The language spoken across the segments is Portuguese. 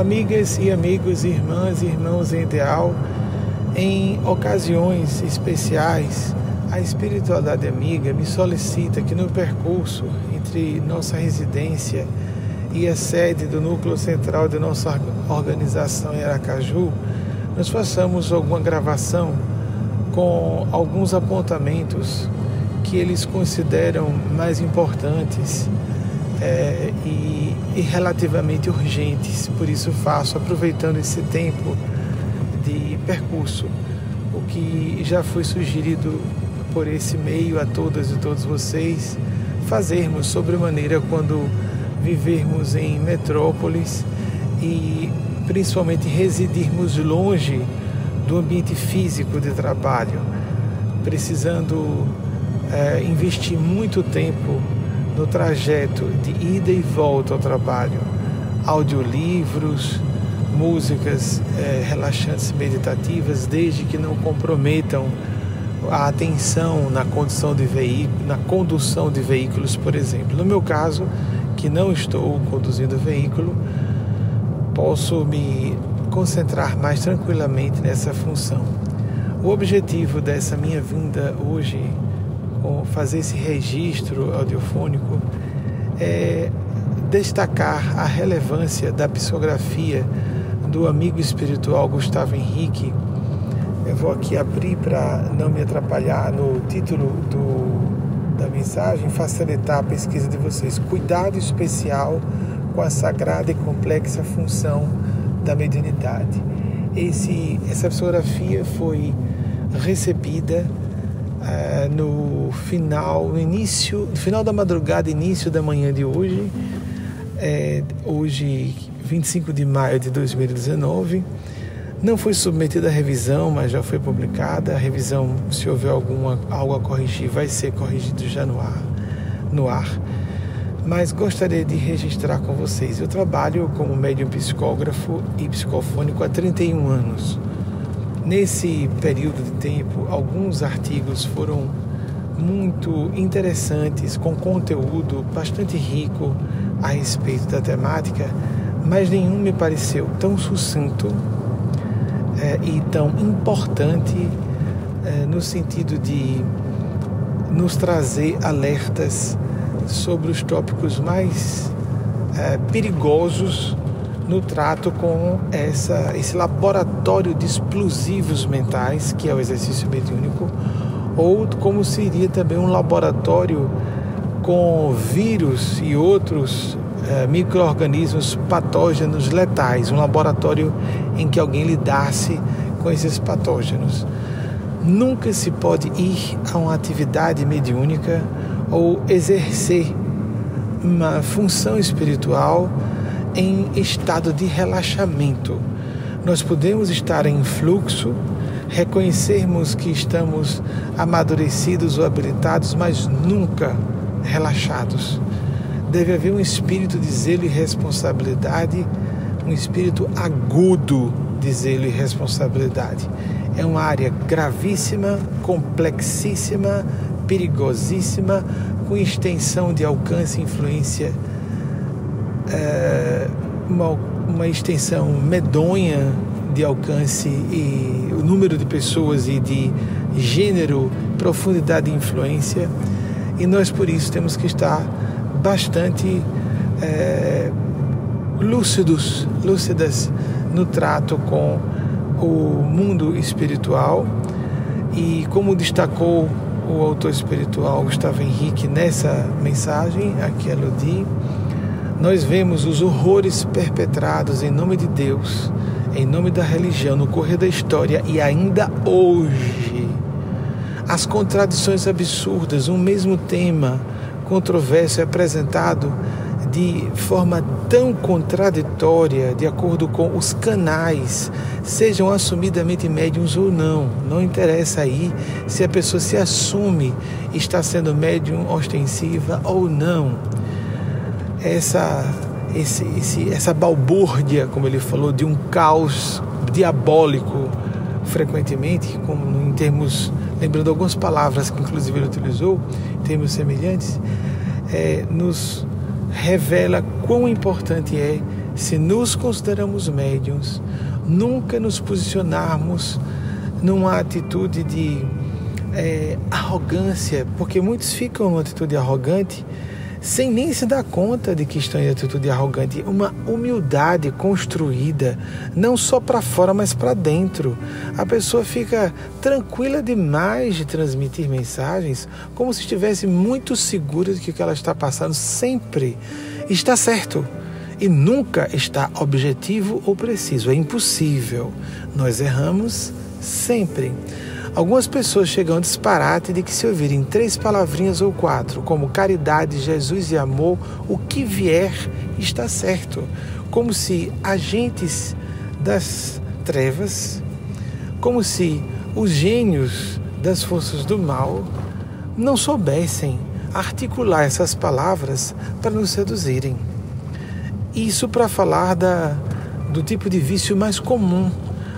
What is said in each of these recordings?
Amigas e amigos, irmãs e irmãos em ideal, em ocasiões especiais, a espiritualidade amiga me solicita que no percurso entre nossa residência e a sede do núcleo central de nossa organização em Aracaju, nós façamos alguma gravação com alguns apontamentos que eles consideram mais importantes é, e, e relativamente urgentes. Por isso faço, aproveitando esse tempo de percurso, o que já foi sugerido por esse meio a todas e todos vocês, fazermos sobremaneira quando vivermos em metrópoles e principalmente residirmos longe do ambiente físico de trabalho, precisando é, investir muito tempo no trajeto de ida e volta ao trabalho, audiolivros, músicas é, relaxantes meditativas, desde que não comprometam a atenção na condução de veículos, na condução de veículos, por exemplo. No meu caso, que não estou conduzindo veículo, posso me concentrar mais tranquilamente nessa função. O objetivo dessa minha vinda hoje, fazer esse registro audiofônico, é destacar a relevância da psicografia do amigo espiritual Gustavo Henrique. Eu vou aqui abrir para não me atrapalhar no título do, da mensagem, facilitar a pesquisa de vocês. Cuidado especial com a sagrada e complexa função da mediunidade. Esse, essa psicografia foi recebida uh, no final, início, final da madrugada, início da manhã de hoje, é, hoje 25 de maio de 2019. Não foi submetida à revisão, mas já foi publicada. A revisão, se houver alguma, algo a corrigir, vai ser corrigido já no ar. No ar mas gostaria de registrar com vocês. Eu trabalho como médium psicógrafo e psicofônico há 31 anos. Nesse período de tempo, alguns artigos foram muito interessantes, com conteúdo bastante rico a respeito da temática, mas nenhum me pareceu tão sucinto é, e tão importante é, no sentido de nos trazer alertas sobre os tópicos mais é, perigosos no trato com essa, esse laboratório de explosivos mentais, que é o exercício mediúnico, ou como seria também um laboratório com vírus e outros é, micro-organismos patógenos letais, um laboratório em que alguém lidasse com esses patógenos. Nunca se pode ir a uma atividade mediúnica ou exercer uma função espiritual em estado de relaxamento. Nós podemos estar em fluxo, reconhecermos que estamos amadurecidos ou habilitados, mas nunca relaxados. Deve haver um espírito de zelo e responsabilidade, um espírito agudo de zelo e responsabilidade. É uma área gravíssima, complexíssima, perigosíssima, com extensão de alcance e influência, é, uma, uma extensão medonha de alcance e o número de pessoas e de gênero, profundidade e influência. E nós, por isso, temos que estar bastante é, lúcidos, lúcidas no trato com o mundo espiritual. E como destacou o autor espiritual Gustavo Henrique nessa mensagem a Ludi, nós vemos os horrores perpetrados em nome de Deus, em nome da religião, no correr da história e ainda hoje. As contradições absurdas, um mesmo tema controverso é apresentado de forma tão contraditória, de acordo com os canais, sejam assumidamente médiums ou não. Não interessa aí se a pessoa se assume está sendo médium ostensiva ou não. Essa, esse, esse, essa balbúrdia, como ele falou, de um caos diabólico, frequentemente, como em termos, lembrando algumas palavras que inclusive ele utilizou, em termos semelhantes, é, nos revela quão importante é se nos consideramos médiums, nunca nos posicionarmos numa atitude de é, arrogância, porque muitos ficam numa atitude arrogante sem nem se dar conta de que estão em atitude arrogante. Uma humildade construída, não só para fora, mas para dentro. A pessoa fica tranquila demais de transmitir mensagens, como se estivesse muito segura de que o que ela está passando sempre está certo e nunca está objetivo ou preciso. É impossível. Nós erramos sempre. Algumas pessoas chegam ao disparate de que se ouvirem três palavrinhas ou quatro, como caridade, Jesus e amor, o que vier está certo. Como se agentes das trevas, como se os gênios das forças do mal não soubessem articular essas palavras para nos seduzirem. Isso para falar da, do tipo de vício mais comum.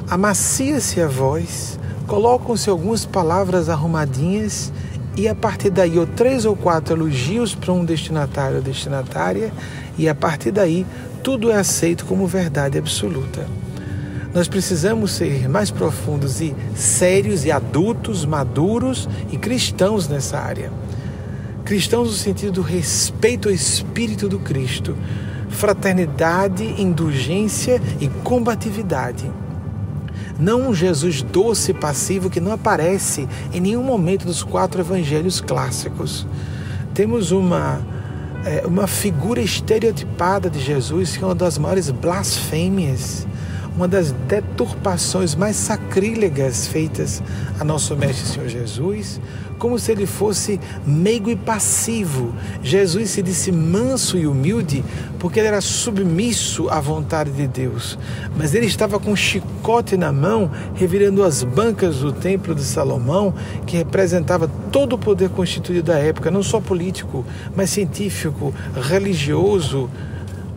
Amacia-se a voz, colocam-se algumas palavras arrumadinhas e a partir daí, ou três ou quatro elogios para um destinatário ou destinatária, e a partir daí tudo é aceito como verdade absoluta. Nós precisamos ser mais profundos e sérios e adultos, maduros e cristãos nessa área. Cristãos no sentido do respeito ao Espírito do Cristo, fraternidade, indulgência e combatividade. Não um Jesus doce e passivo que não aparece em nenhum momento dos quatro evangelhos clássicos. Temos uma, é, uma figura estereotipada de Jesus que é uma das maiores blasfêmias uma das deturpações mais sacrílegas feitas a nosso Mestre Senhor Jesus, como se ele fosse meigo e passivo. Jesus se disse manso e humilde porque ele era submisso à vontade de Deus. Mas ele estava com um chicote na mão, revirando as bancas do templo de Salomão, que representava todo o poder constituído da época, não só político, mas científico, religioso,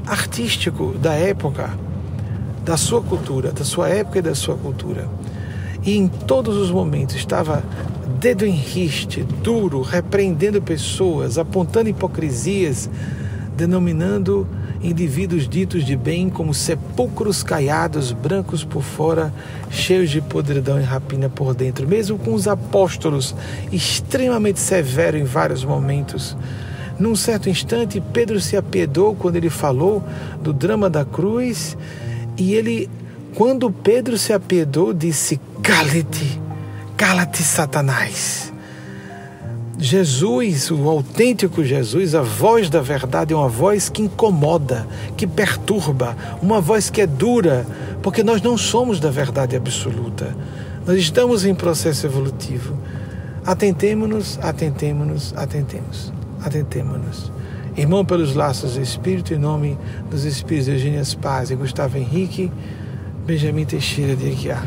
artístico da época da sua cultura, da sua época e da sua cultura. E em todos os momentos estava dedo em riste, duro, repreendendo pessoas, apontando hipocrisias, denominando indivíduos ditos de bem como sepulcros caiados, brancos por fora, cheios de podridão e rapina por dentro. Mesmo com os apóstolos extremamente severos em vários momentos. Num certo instante, Pedro se apiedou quando ele falou do drama da cruz e ele, quando Pedro se apiedou, disse: Cala-te, cala-te, Satanás. Jesus, o autêntico Jesus, a voz da verdade é uma voz que incomoda, que perturba, uma voz que é dura, porque nós não somos da verdade absoluta. Nós estamos em processo evolutivo. Atentemo-nos, atentemo-nos, atentemos, atentemo-nos. Irmão pelos laços do Espírito, em nome dos Espíritos Eugênias Paz e Gustavo Henrique, Benjamin Teixeira de Aguiar.